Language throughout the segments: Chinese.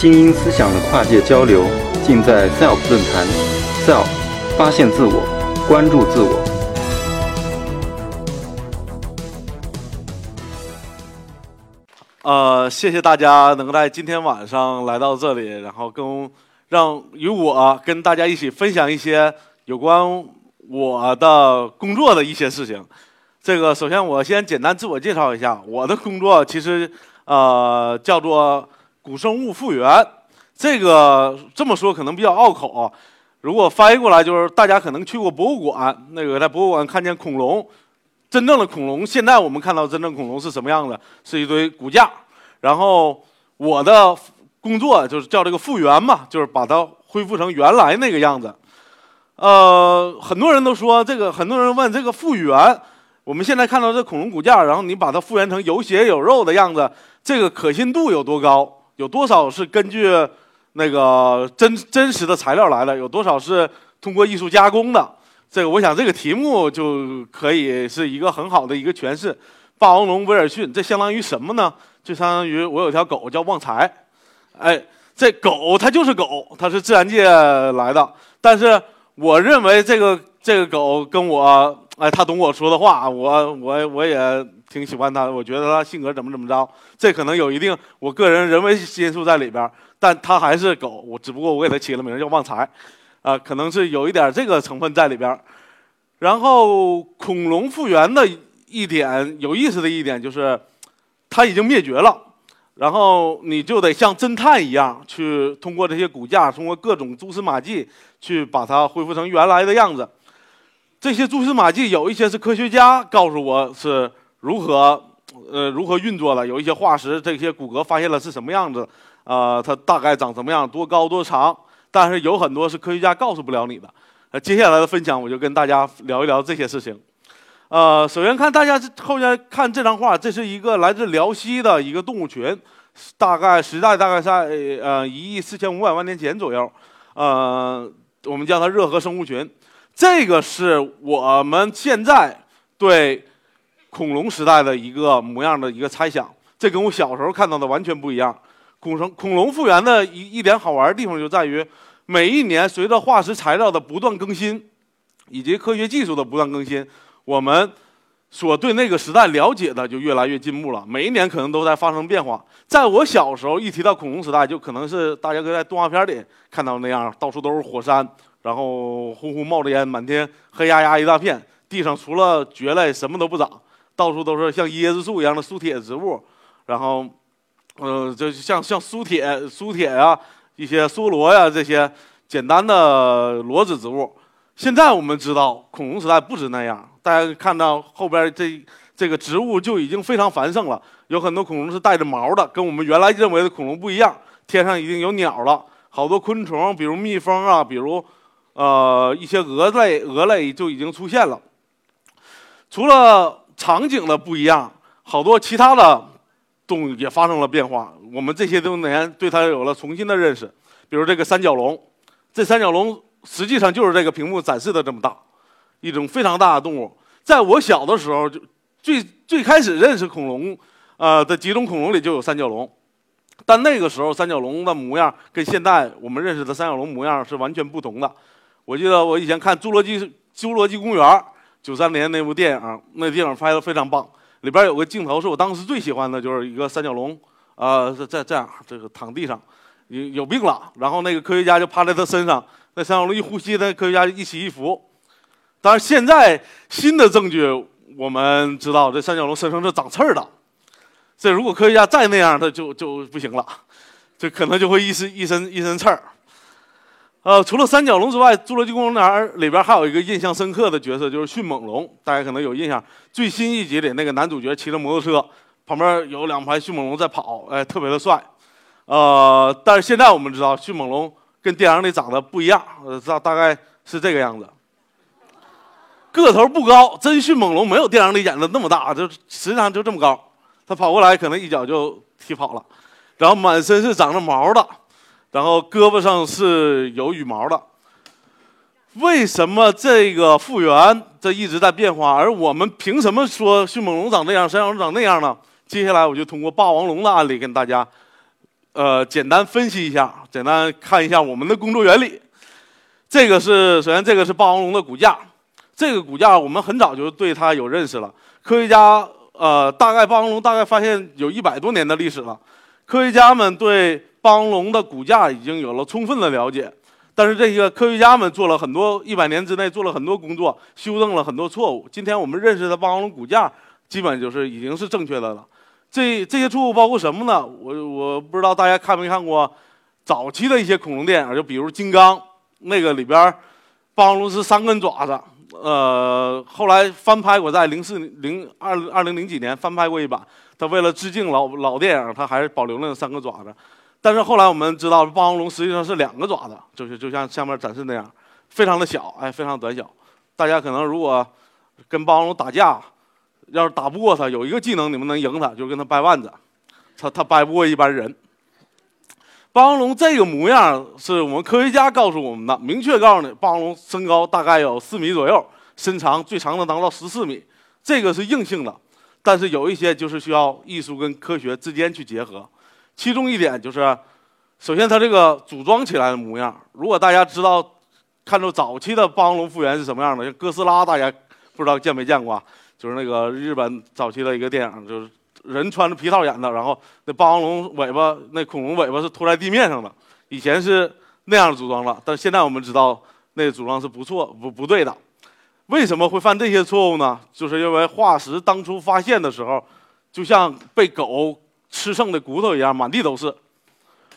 精英思想的跨界交流，尽在 SELF 论坛。SELF，发现自我，关注自我。呃，谢谢大家能在今天晚上来到这里，然后跟让与我跟大家一起分享一些有关我的工作的一些事情。这个首先我先简单自我介绍一下，我的工作其实呃叫做。古生物复原，这个这么说可能比较拗口。啊如果翻译过来，就是大家可能去过博物馆，那个在博物馆看见恐龙，真正的恐龙，现在我们看到真正恐龙是什么样的？是一堆骨架。然后我的工作就是叫这个复原嘛，就是把它恢复成原来那个样子。呃，很多人都说这个，很多人问这个复原，我们现在看到这恐龙骨架，然后你把它复原成有血有肉的样子，这个可信度有多高？有多少是根据那个真真实的材料来的？有多少是通过艺术加工的？这个，我想这个题目就可以是一个很好的一个诠释。霸王龙威尔逊，这相当于什么呢？就相当于我有条狗叫旺财，哎，这狗它就是狗，它是自然界来的。但是我认为这个这个狗跟我，哎，他懂我说的话，我我我也。挺喜欢他，我觉得他性格怎么怎么着，这可能有一定我个人人为因素在里边但他还是狗，我只不过我给他起了名叫旺财，啊，可能是有一点这个成分在里边然后恐龙复原的一点有意思的一点就是，它已经灭绝了，然后你就得像侦探一样去通过这些骨架，通过各种蛛丝马迹去把它恢复成原来的样子。这些蛛丝马迹有一些是科学家告诉我是。如何，呃，如何运作的？有一些化石，这些骨骼发现了是什么样子？啊，它大概长什么样？多高多长？但是有很多是科学家告诉不了你的。呃，接下来的分享我就跟大家聊一聊这些事情。呃，首先看大家后面看这张画，这是一个来自辽西的一个动物群，大概时代大概在呃一亿四千五百万年前左右。呃，我们叫它热河生物群。这个是我们现在对。恐龙时代的一个模样的一个猜想，这跟我小时候看到的完全不一样。恐龙恐龙复原的一一点好玩的地方就在于，每一年随着化石材料的不断更新，以及科学技术的不断更新，我们所对那个时代了解的就越来越进步了。每一年可能都在发生变化。在我小时候，一提到恐龙时代，就可能是大家都在动画片里看到那样，到处都是火山，然后呼呼冒着烟，满天黑压压一大片，地上除了蕨类什么都不长。到处都是像椰子树一样的苏铁植物，然后，嗯，就像像苏铁、苏铁呀，一些梭罗呀这些简单的裸子植物。现在我们知道，恐龙时代不止那样。大家看到后边这这个植物就已经非常繁盛了，有很多恐龙是带着毛的，跟我们原来认为的恐龙不一样。天上已经有鸟了，好多昆虫，比如蜜蜂啊，比如呃一些蛾类，蛾类就已经出现了。除了场景的不一样，好多其他的动物也发生了变化。我们这些多年对它有了重新的认识。比如这个三角龙，这三角龙实际上就是这个屏幕展示的这么大，一种非常大的动物。在我小的时候，就最最开始认识恐龙，呃的几种恐龙里就有三角龙，但那个时候三角龙的模样跟现在我们认识的三角龙模样是完全不同的。我记得我以前看《侏罗纪侏罗纪公园》。九三年那部电影，那电影拍的非常棒。里边有个镜头是我当时最喜欢的，就是一个三角龙，啊，在这样这个躺地上，有有病了。然后那个科学家就趴在他身上，那三角龙一呼吸，那科学家一起一伏。但是现在新的证据，我们知道这三角龙身上是长刺儿的。这如果科学家再那样，他就就不行了，这可能就会一身一身一身刺儿。呃，除了三角龙之外，《侏罗纪公园》里边还有一个印象深刻的角色，就是迅猛龙。大家可能有印象，最新一集里那个男主角骑着摩托车，旁边有两排迅猛龙在跑，哎，特别的帅。呃，但是现在我们知道，迅猛龙跟电影里长得不一样，呃，大大概是这个样子。个头不高，真迅猛龙没有电影里演的那么大，就实际上就这么高。他跑过来可能一脚就踢跑了，然后满身是长着毛的。然后胳膊上是有羽毛的。为什么这个复原这一直在变化，而我们凭什么说迅猛龙长这样，山羊龙长那样呢？接下来我就通过霸王龙的案例跟大家呃简单分析一下，简单看一下我们的工作原理。这个是首先这个是霸王龙的骨架，这个骨架我们很早就对它有认识了。科学家呃大概霸王龙大概发现有一百多年的历史了，科学家们对霸王龙的骨架已经有了充分的了解。但是这些科学家们做了很多一百年之内做了很多工作，修正了很多错误。今天我们认识的霸王龙骨架，基本就是已经是正确的了。这这些错误包括什么呢？我我不知道大家看没看过早期的一些恐龙电影，就比如《金刚》那个里边，霸王龙是三根爪子。呃，后来翻拍过，在零四零二二零零几年翻拍过一版。他为了致敬老老电影，他还是保留了那三个爪子。但是后来我们知道，霸王龙实际上是两个爪子，就是就像下面展示那样，非常的小，哎，非常短小。大家可能如果跟霸王龙打架，要是打不过它，有一个技能你们能赢它，就是跟它掰腕子，它它掰不过一般人。霸王龙这个模样是我们科学家告诉我们的，明确告诉你，霸王龙身高大概有四米左右，身长最长能达到十四米，这个是硬性的。但是有一些就是需要艺术跟科学之间去结合。其中一点就是，首先它这个组装起来的模样。如果大家知道，看到早期的霸王龙复原是什么样的，像哥斯拉，大家不知道见没见过？就是那个日本早期的一个电影，就是人穿着皮套演的，然后那霸王龙尾巴，那恐龙尾巴是拖在地面上的。以前是那样组装了，但现在我们知道那组装是不错不不对的。为什么会犯这些错误呢？就是因为化石当初发现的时候，就像被狗。吃剩的骨头一样，满地都是。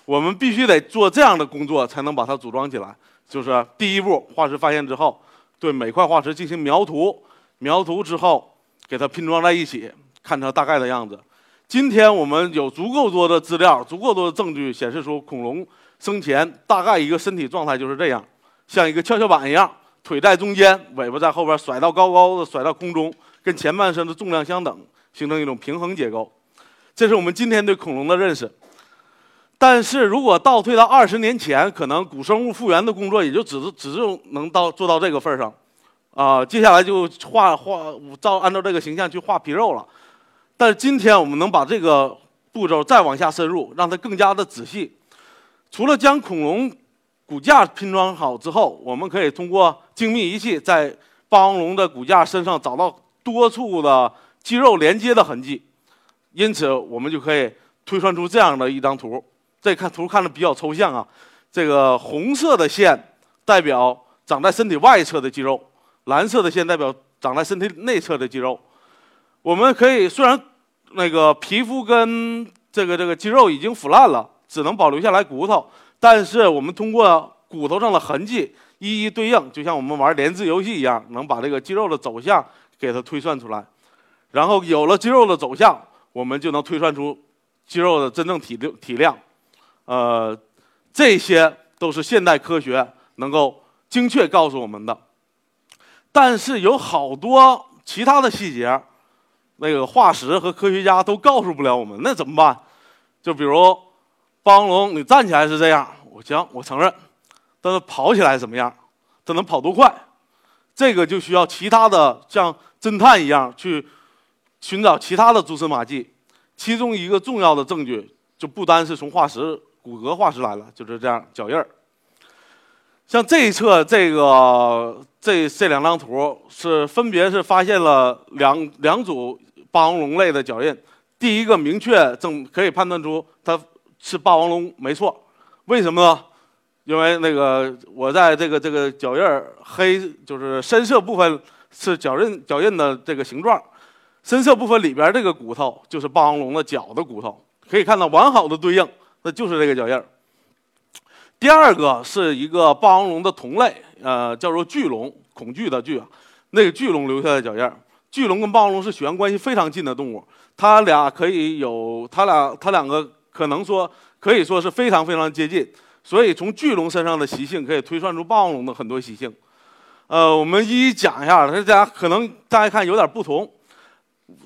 我们必须得做这样的工作，才能把它组装起来。就是第一步，化石发现之后，对每块化石进行描图，描图之后给它拼装在一起，看它大概的样子。今天我们有足够多的资料，足够多的证据显示出恐龙生前大概一个身体状态就是这样，像一个跷跷板一样，腿在中间，尾巴在后边甩到高高的，甩到空中，跟前半身的重量相等，形成一种平衡结构。这是我们今天对恐龙的认识，但是如果倒退到二十年前，可能古生物复原的工作也就只是只是能到做到这个份上，啊，接下来就画画照按照这个形象去画皮肉了。但是今天我们能把这个步骤再往下深入，让它更加的仔细。除了将恐龙骨架拼装好之后，我们可以通过精密仪器在霸王龙的骨架身上找到多处的肌肉连接的痕迹。因此，我们就可以推算出这样的一张图。这看图看着比较抽象啊。这个红色的线代表长在身体外侧的肌肉，蓝色的线代表长在身体内侧的肌肉。我们可以虽然那个皮肤跟这个这个肌肉已经腐烂了，只能保留下来骨头，但是我们通过骨头上的痕迹一一对应，就像我们玩连字游戏一样，能把这个肌肉的走向给它推算出来。然后有了肌肉的走向。我们就能推算出肌肉的真正体量体量，呃，这些都是现代科学能够精确告诉我们的。但是有好多其他的细节，那个化石和科学家都告诉不了我们，那怎么办？就比如霸王龙，你站起来是这样，我行，我承认，但是跑起来怎么样？它能跑多快？这个就需要其他的像侦探一样去。寻找其他的蛛丝马迹，其中一个重要的证据就不单是从化石、骨骼化石来了，就是这样脚印儿。像这一侧这个这这两张图是分别是发现了两两组霸王龙类的脚印，第一个明确证可以判断出它是霸王龙没错，为什么呢？因为那个我在这个这个脚印儿黑就是深色部分是脚印脚印的这个形状。深色部分里边这个骨头就是霸王龙的脚的骨头，可以看到完好的对应，那就是这个脚印儿。第二个是一个霸王龙的同类，呃，叫做巨龙，恐惧的惧，那个巨龙留下的脚印儿。巨龙跟霸王龙是血缘关系非常近的动物，它俩可以有，它俩它两个可能说可以说是非常非常接近，所以从巨龙身上的习性可以推算出霸王龙的很多习性。呃，我们一一讲一下，大家可能大家看有点不同。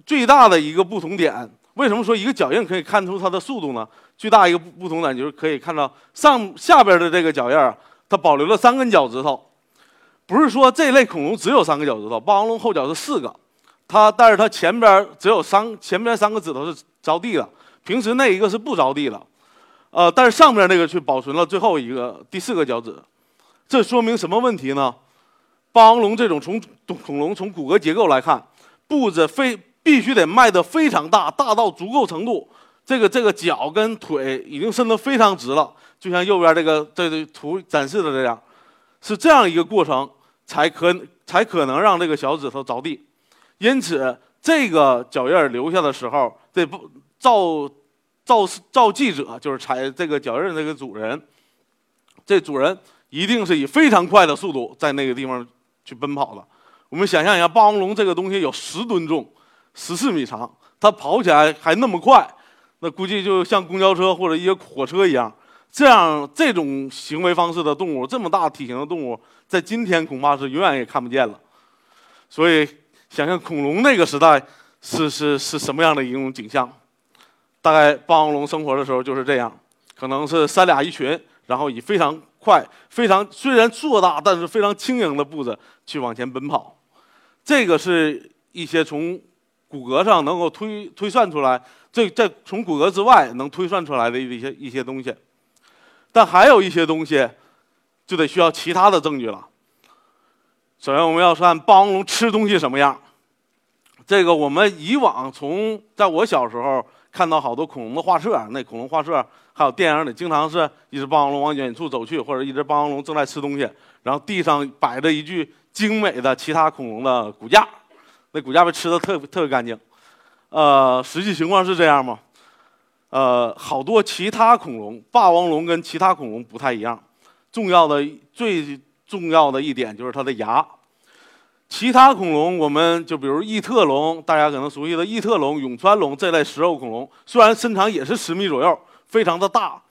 最大的一个不同点，为什么说一个脚印可以看出它的速度呢？最大一个不不同点就是可以看到上下边的这个脚印它保留了三根脚趾头。不是说这类恐龙只有三个脚趾头，霸王龙后脚是四个，它但是它前边只有三前边三个指头是着地的，平时那一个是不着地的。呃，但是上面那个却保存了最后一个第四个脚趾，这说明什么问题呢？霸王龙这种从恐龙从骨骼结构来看，步子非必须得迈得非常大，大到足够程度，这个这个脚跟腿已经伸得非常直了，就像右边这个这个图展示的这样，是这样一个过程才可才可能让这个小指头着地，因此这个脚印留下的时候，这不照照照记者就是踩这个脚印这个主人，这主人一定是以非常快的速度在那个地方。去奔跑的。我们想象一下，霸王龙这个东西有十吨重，十四米长，它跑起来还那么快，那估计就像公交车或者一些火车一样。这样这种行为方式的动物，这么大体型的动物，在今天恐怕是永远也看不见了。所以，想象恐龙那个时代是是是什么样的一种景象？大概霸王龙生活的时候就是这样，可能是三俩一群，然后以非常。快，非常虽然硕大，但是非常轻盈的步子去往前奔跑，这个是一些从骨骼上能够推推算出来，这在从骨骼之外能推算出来的一些一些东西，但还有一些东西就得需要其他的证据了。首先，我们要算霸王龙吃东西什么样。这个我们以往从在我小时候看到好多恐龙的画册，那恐龙画册。还有电影里经常是一只霸王龙往远处走去，或者一只霸王龙正在吃东西，然后地上摆着一具精美的其他恐龙的骨架，那骨架被吃的特特别干净。呃，实际情况是这样吗？呃，好多其他恐龙，霸王龙跟其他恐龙不太一样。重要的最重要的一点就是它的牙。其他恐龙，我们就比如异特龙，大家可能熟悉的异特龙、永川龙这类食肉恐龙，虽然身长也是十米左右。非常的大，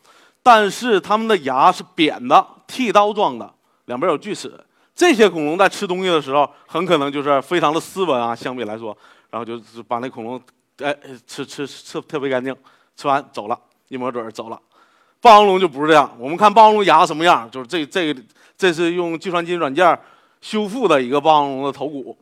但是它们的牙是扁的，剃刀状的，两边有锯齿。这些恐龙在吃东西的时候，很可能就是非常的斯文啊，相比来说，然后就是把那恐龙，哎，吃吃吃特别干净，吃完走了，一抹嘴走了。霸王龙就不是这样，我们看霸王龙牙什么样，就是这这这是用计算机软件修复的一个霸王龙的头骨。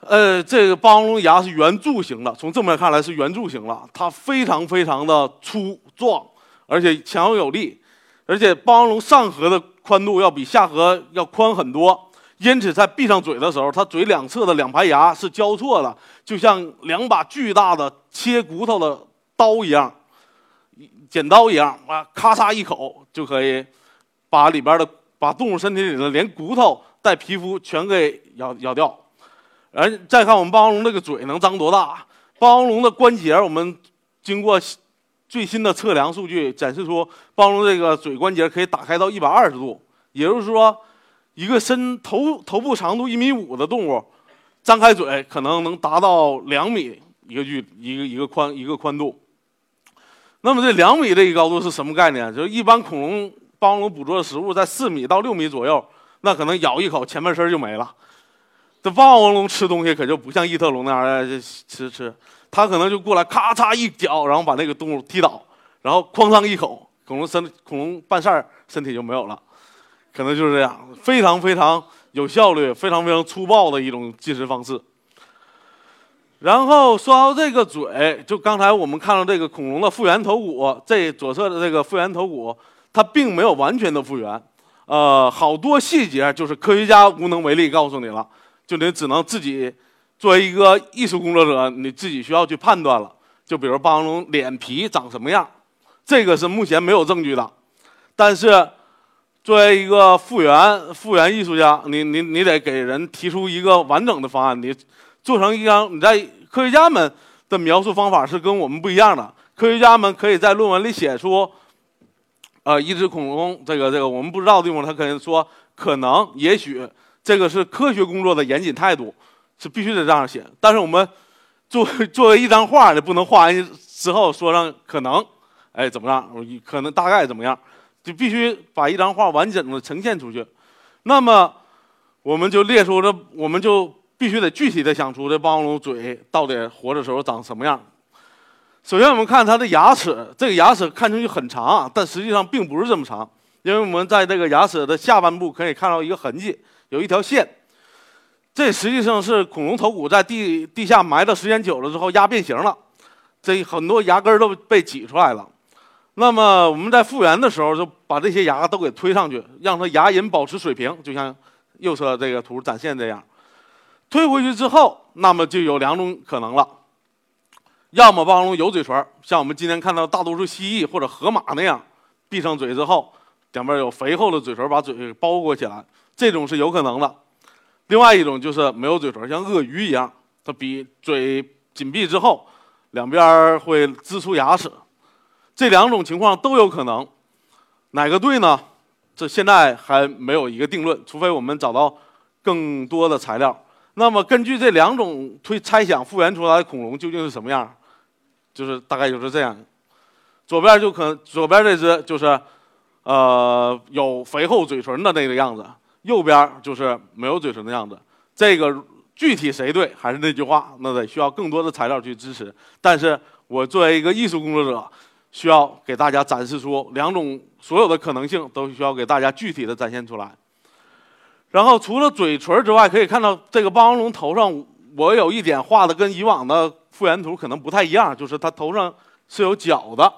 呃，这个霸王龙牙是圆柱形的，从正面看来是圆柱形了。它非常非常的粗壮，而且强有力，而且霸王龙上颌的宽度要比下颌要宽很多，因此在闭上嘴的时候，它嘴两侧的两排牙是交错的，就像两把巨大的切骨头的刀一样，剪刀一样啊，咔嚓一口就可以把里边的把动物身体里的连骨头带皮肤全给咬咬掉。而再看我们霸王龙这个嘴能张多大？霸王龙的关节，我们经过最新的测量数据展示出，霸王龙这个嘴关节可以打开到一百二十度，也就是说，一个身头头部长度一米五的动物，张开嘴可能能达到两米一个距一个一个宽一个宽度。那么这两米这一高度是什么概念？就是一般恐龙霸王龙捕捉的食物在四米到六米左右，那可能咬一口前半身就没了。这霸王龙吃东西可就不像异特龙那样吃吃，它可能就过来咔嚓一脚，然后把那个动物踢倒，然后哐当一口，恐龙身恐龙半扇身体就没有了，可能就是这样，非常非常有效率、非常非常粗暴的一种进食方式。然后说到这个嘴，就刚才我们看到这个恐龙的复原头骨，这左侧的这个复原头骨，它并没有完全的复原，呃，好多细节就是科学家无能为力告诉你了。就你只能自己作为一个艺术工作者，你自己需要去判断了。就比如霸王龙脸皮长什么样，这个是目前没有证据的。但是作为一个复原复原艺术家，你你你得给人提出一个完整的方案。你做成一张，你在科学家们的描述方法是跟我们不一样的。科学家们可以在论文里写出，呃，一只恐龙这个这个我们不知道的地方，他可能说可能也许。这个是科学工作的严谨态度，是必须得这样写。但是我们作作为一张画，你不能画完之后说上可能，哎怎么样？可能大概怎么样？就必须把一张画完整的呈现出去。那么我们就列出这，我们就必须得具体的想出这霸王龙嘴到底活的时候长什么样。首先我们看它的牙齿，这个牙齿看上去很长，但实际上并不是这么长，因为我们在这个牙齿的下半部可以看到一个痕迹。有一条线，这实际上是恐龙头骨在地地下埋的时间久了之后压变形了，这很多牙根都被挤出来了。那么我们在复原的时候，就把这些牙都给推上去，让它牙龈保持水平，就像右侧这个图展现这样。推回去之后，那么就有两种可能了：要么霸王龙有嘴唇，像我们今天看到大多数蜥蜴或者河马那样，闭上嘴之后，两边有肥厚的嘴唇把嘴包裹起来，这种是有可能的。另外一种就是没有嘴唇，像鳄鱼一样，它比嘴紧闭之后，两边会支出牙齿。这两种情况都有可能，哪个对呢？这现在还没有一个定论，除非我们找到更多的材料。那么根据这两种推猜想，复原出来的恐龙究竟是什么样？就是大概就是这样。左边就可左边这只就是，呃，有肥厚嘴唇的那个样子。右边就是没有嘴唇的样子，这个具体谁对还是那句话，那得需要更多的材料去支持。但是我作为一个艺术工作者，需要给大家展示出两种所有的可能性，都需要给大家具体的展现出来。然后除了嘴唇之外，可以看到这个霸王龙头上，我有一点画的跟以往的复原图可能不太一样，就是它头上是有角的，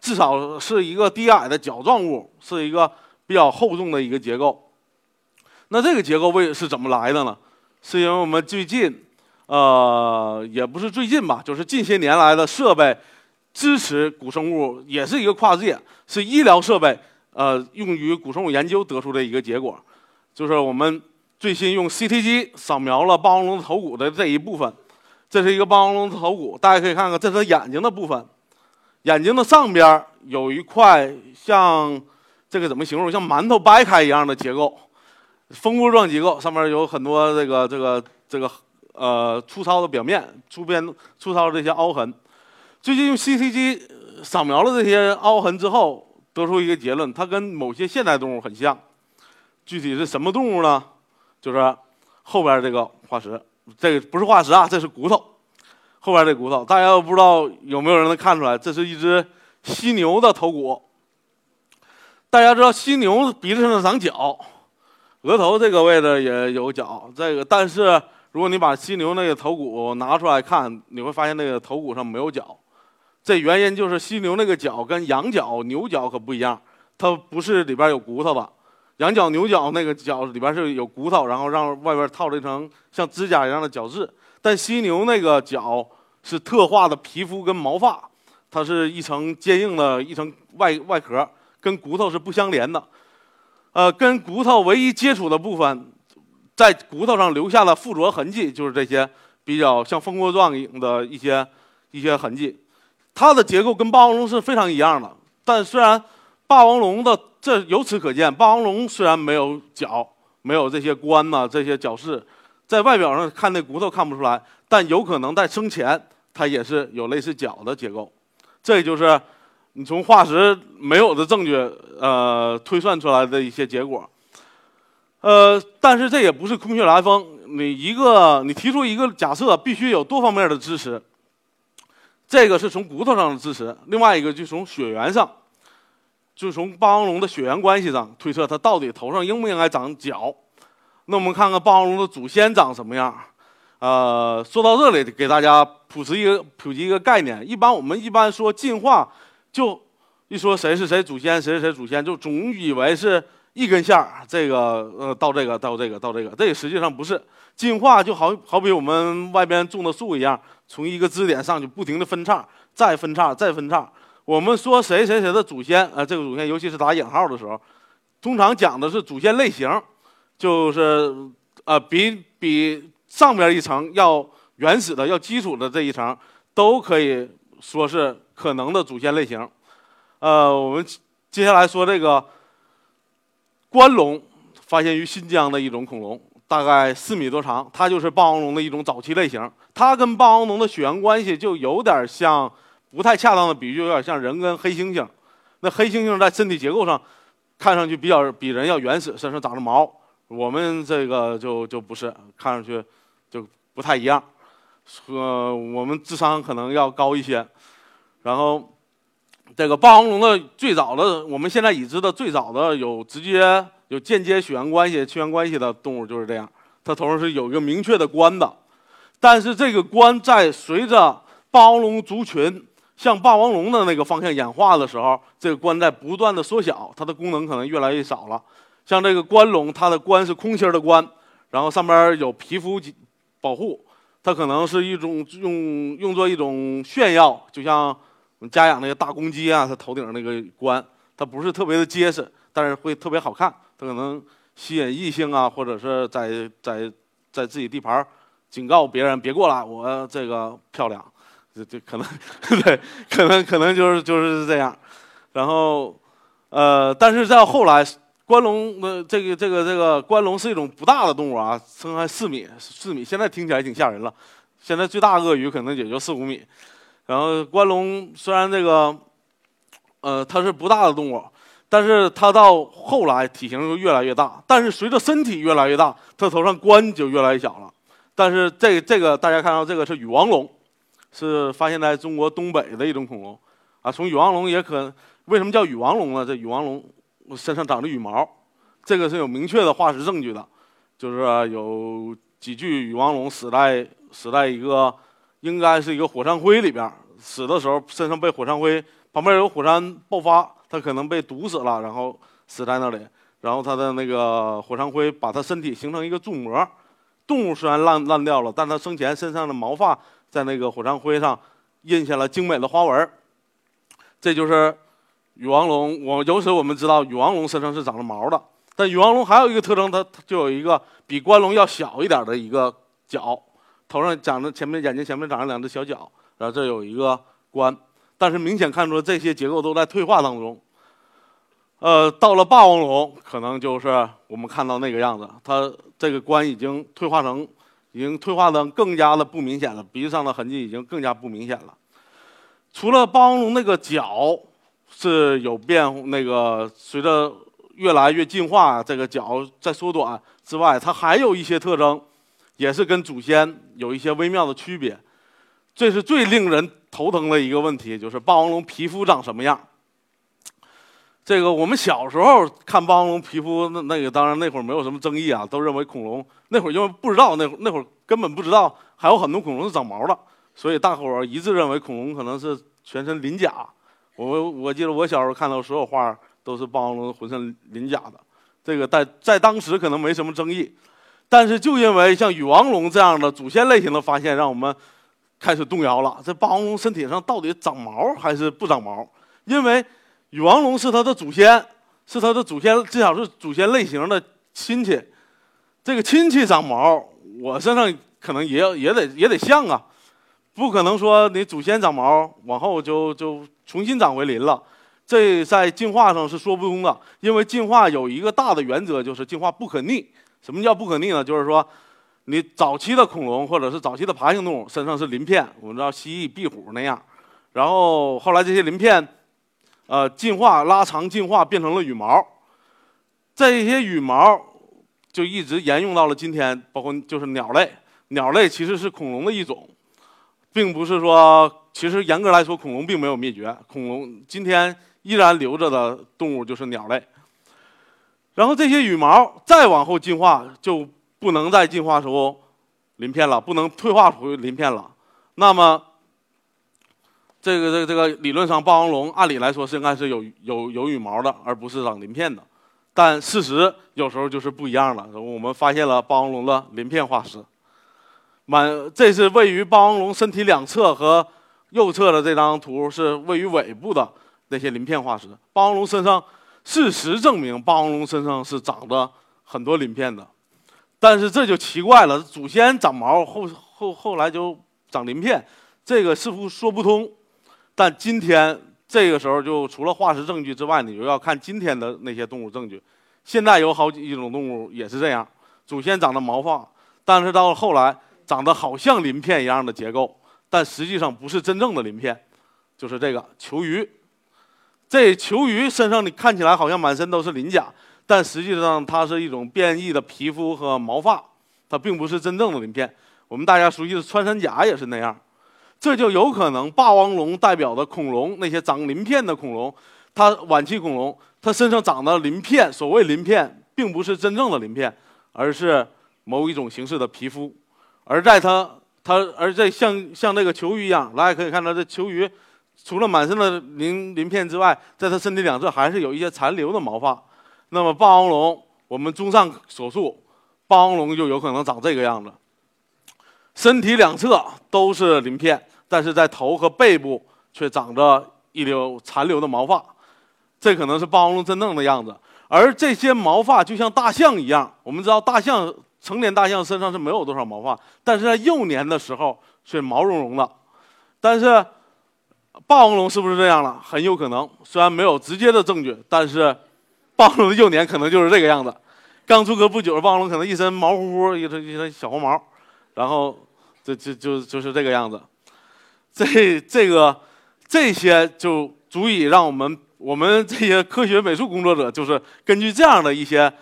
至少是一个低矮的角状物，是一个比较厚重的一个结构。那这个结构为是怎么来的呢？是因为我们最近，呃，也不是最近吧，就是近些年来的设备支持古生物，也是一个跨界，是医疗设备，呃，用于古生物研究得出的一个结果，就是我们最新用 CT 机扫描了霸王龙的头骨的这一部分，这是一个霸王龙的头骨，大家可以看看，这是眼睛的部分，眼睛的上边有一块像这个怎么形容，像馒头掰开一样的结构。蜂窝状结构上面有很多这个这个这个呃粗糙的表面，粗边粗糙的这些凹痕。最近用 CT 机扫描了这些凹痕之后，得出一个结论，它跟某些现代动物很像。具体是什么动物呢？就是后边这个化石，这个不是化石啊，这是骨头。后边这骨头，大家不知道有没有人能看出来？这是一只犀牛的头骨。大家知道犀牛鼻子上长角。额头这个位置也有角，这个但是如果你把犀牛那个头骨拿出来看，你会发现那个头骨上没有角。这原因就是犀牛那个角跟羊角、牛角可不一样，它不是里边有骨头的。羊角、牛角那个角里边是有骨头，然后让外边套了一层像指甲一样的角质。但犀牛那个角是特化的皮肤跟毛发，它是一层坚硬的一层外外壳，跟骨头是不相连的。呃，跟骨头唯一接触的部分，在骨头上留下的附着痕迹，就是这些比较像蜂窝状的一些一些痕迹。它的结构跟霸王龙是非常一样的，但虽然霸王龙的这由此可见，霸王龙虽然没有脚，没有这些冠呐，这些角饰，在外表上看那骨头看不出来，但有可能在生前它也是有类似角的结构。这就是。你从化石没有的证据，呃，推算出来的一些结果，呃，但是这也不是空穴来风。你一个，你提出一个假设，必须有多方面的支持。这个是从骨头上的支持，另外一个就从血缘上，就从霸王龙的血缘关系上推测它到底头上应不应该长角。那我们看看霸王龙的祖先长什么样。呃，说到这里，给大家普及一个普及一个概念。一般我们一般说进化。就一说谁是谁祖先，谁是谁祖先，就总以为是一根线儿，这个呃到这个到这个到这个，这实际上不是进化，就好好比我们外边种的树一样，从一个支点上去不停的分叉，再分叉，再分叉。我们说谁谁谁的祖先，呃，这个祖先尤其是打引号的时候，通常讲的是祖先类型，就是呃比比上边一层要原始的、要基础的这一层，都可以说是。可能的祖先类型，呃，我们接下来说这个关龙，发现于新疆的一种恐龙，大概四米多长，它就是霸王龙的一种早期类型。它跟霸王龙的血缘关系就有点像，不太恰当的比喻，有点像人跟黑猩猩。那黑猩猩在身体结构上，看上去比较比人要原始，身上长着毛。我们这个就就不是，看上去就不太一样。呃，我们智商可能要高一些。然后，这个霸王龙的最早的，我们现在已知的最早的有直接有间接血缘关系、亲缘关系的动物就是这样，它头上是有一个明确的冠的。但是这个冠在随着霸王龙族群向霸王龙的那个方向演化的时候，这个冠在不断的缩小，它的功能可能越来越少了。像这个冠龙，它的冠是空心的冠，然后上边有皮肤保护，它可能是一种用用作一种炫耀，就像我们家养那个大公鸡啊，它头顶那个冠，它不是特别的结实，但是会特别好看，它可能吸引异性啊，或者是在在在自己地盘警告别人别过来，我这个漂亮，这这可能 对，可能可能就是就是这样，然后呃，但是在后来。关龙的这个这个这个关龙是一种不大的动物啊，身高四米四米，现在听起来挺吓人了。现在最大鳄鱼可能也就四五米。然后关龙虽然这个，呃，它是不大的动物，但是它到后来体型就越来越大。但是随着身体越来越大，它头上冠就越来越小了。但是这这个大家看到这个是羽王龙，是发现在中国东北的一种恐龙啊。从羽王龙也可为什么叫羽王龙呢？这羽王龙。身上长着羽毛，这个是有明确的化石证据的，就是有几具羽王龙死在死在一个应该是一个火山灰里边，死的时候身上被火山灰旁边有火山爆发，它可能被毒死了，然后死在那里，然后它的那个火山灰把它身体形成一个柱膜，动物虽然烂烂掉了，但它生前身上的毛发在那个火山灰上印下了精美的花纹，这就是。羽王龙，我由此我们知道羽王龙身上是长了毛的。但羽王龙还有一个特征，它它就有一个比关龙要小一点的一个角，头上长着前面眼睛前面长着两只小角，然后这有一个冠。但是明显看出这些结构都在退化当中。呃，到了霸王龙，可能就是我们看到那个样子，它这个冠已经退化成，已经退化的更加的不明显了，鼻子上的痕迹已经更加不明显了。除了霸王龙那个角。是有变，那个随着越来越进化，这个脚在缩短之外，它还有一些特征，也是跟祖先有一些微妙的区别。这是最令人头疼的一个问题，就是霸王龙皮肤长什么样？这个我们小时候看霸王龙皮肤，那那个当然那会儿没有什么争议啊，都认为恐龙那会儿因为不知道，那那会儿根本不知道还有很多恐龙是长毛的，所以大伙儿一致认为恐龙可能是全身鳞甲。我我记得我小时候看到所有画都是霸王龙浑身鳞甲的，这个在在当时可能没什么争议，但是就因为像羽王龙这样的祖先类型的发现，让我们开始动摇了。这霸王龙身体上到底长毛还是不长毛？因为羽王龙是它的祖先，是它的祖先，至少是祖先类型的亲戚。这个亲戚长毛，我身上可能也也得也得像啊。不可能说你祖先长毛，往后就就重新长回鳞了，这在进化上是说不通的。因为进化有一个大的原则，就是进化不可逆。什么叫不可逆呢？就是说，你早期的恐龙或者是早期的爬行动物身上是鳞片，我们知道蜥蜴、壁虎那样，然后后来这些鳞片，呃，进化拉长进化变成了羽毛，这些羽毛就一直沿用到了今天，包括就是鸟类，鸟类其实是恐龙的一种。并不是说，其实严格来说，恐龙并没有灭绝。恐龙今天依然留着的动物就是鸟类。然后这些羽毛再往后进化，就不能再进化出鳞片了，不能退化出鳞片了。那么，这个这个这个理论上，霸王龙按理来说是应该是有有有羽毛的，而不是长鳞片的。但事实有时候就是不一样了。我们发现了霸王龙的鳞片化石。满，这是位于霸王龙身体两侧和右侧的这张图，是位于尾部的那些鳞片化石。霸王龙身上，事实证明，霸王龙身上是长着很多鳞片的。但是这就奇怪了，祖先长毛，后后后来就长鳞片，这个似乎说不通。但今天这个时候，就除了化石证据之外，你就要看今天的那些动物证据。现在有好几种动物也是这样，祖先长的毛发，但是到了后来。长得好像鳞片一样的结构，但实际上不是真正的鳞片，就是这个球鱼。这球鱼身上你看起来好像满身都是鳞甲，但实际上它是一种变异的皮肤和毛发，它并不是真正的鳞片。我们大家熟悉的穿山甲也是那样，这就有可能霸王龙代表的恐龙，那些长鳞片的恐龙，它晚期恐龙，它身上长的鳞片，所谓鳞片，并不是真正的鳞片，而是某一种形式的皮肤。而在它，它而在像像那个球鱼一样，大家可以看到，这球鱼除了满身的鳞鳞片之外，在它身体两侧还是有一些残留的毛发。那么霸王龙，我们综上所述，霸王龙就有可能长这个样子。身体两侧都是鳞片，但是在头和背部却长着一绺残留的毛发，这可能是霸王龙真正的样子。而这些毛发就像大象一样，我们知道大象成年大象身上是没有多少毛发，但是在幼年的时候却毛茸茸的。但是霸王龙是不是这样了？很有可能，虽然没有直接的证据，但是霸王龙的幼年可能就是这个样子。刚出壳不久，霸王龙可能一身毛乎乎，一身一身小黄毛，然后这这就就是这个样子。这这个这些就足以让我们。我们这些科学美术工作者就是根据这样的一些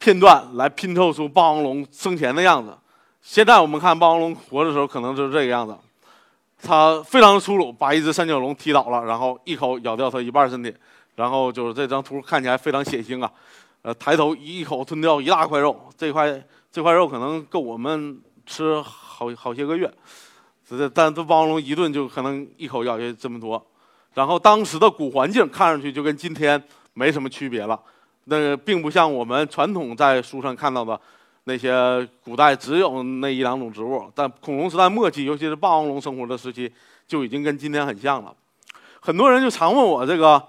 片段来拼凑出霸王龙生前的样子。现在我们看霸王龙活的时候，可能就是这个样子。他非常粗鲁，把一只三角龙踢倒了，然后一口咬掉它一半身体，然后就是这张图看起来非常血腥啊。呃，抬头一口吞掉一大块肉，这块这块肉可能够我们吃好好些个月。这但这霸王龙一顿就可能一口咬下这么多。然后当时的古环境看上去就跟今天没什么区别了，那并不像我们传统在书上看到的那些古代只有那一两种植物，但恐龙时代末期，尤其是霸王龙生活的时期，就已经跟今天很像了。很多人就常问我这个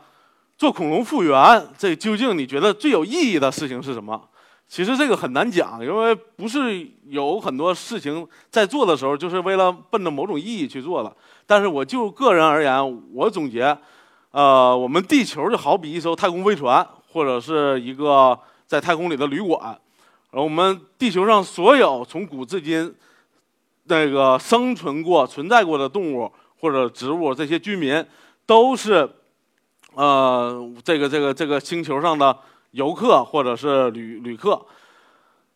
做恐龙复原，这究竟你觉得最有意义的事情是什么？其实这个很难讲，因为不是有很多事情在做的时候就是为了奔着某种意义去做的。但是我就个人而言，我总结，呃，我们地球就好比一艘太空飞船，或者是一个在太空里的旅馆。我们地球上所有从古至今那个生存过、存在过的动物或者植物，这些居民都是呃这个这个这个星球上的。游客或者是旅旅客，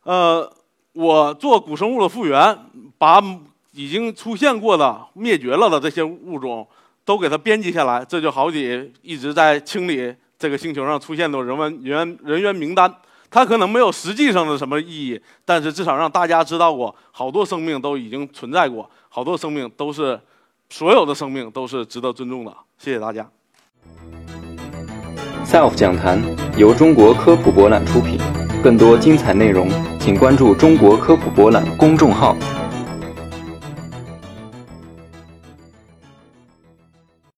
呃，我做古生物的复原，把已经出现过的灭绝了的这些物种都给它编辑下来，这就好比一直在清理这个星球上出现的人文人人员名单。它可能没有实际上的什么意义，但是至少让大家知道过，好多生命都已经存在过，好多生命都是所有的生命都是值得尊重的。谢谢大家。SELF 讲坛由中国科普博览出品，更多精彩内容，请关注中国科普博览公众号。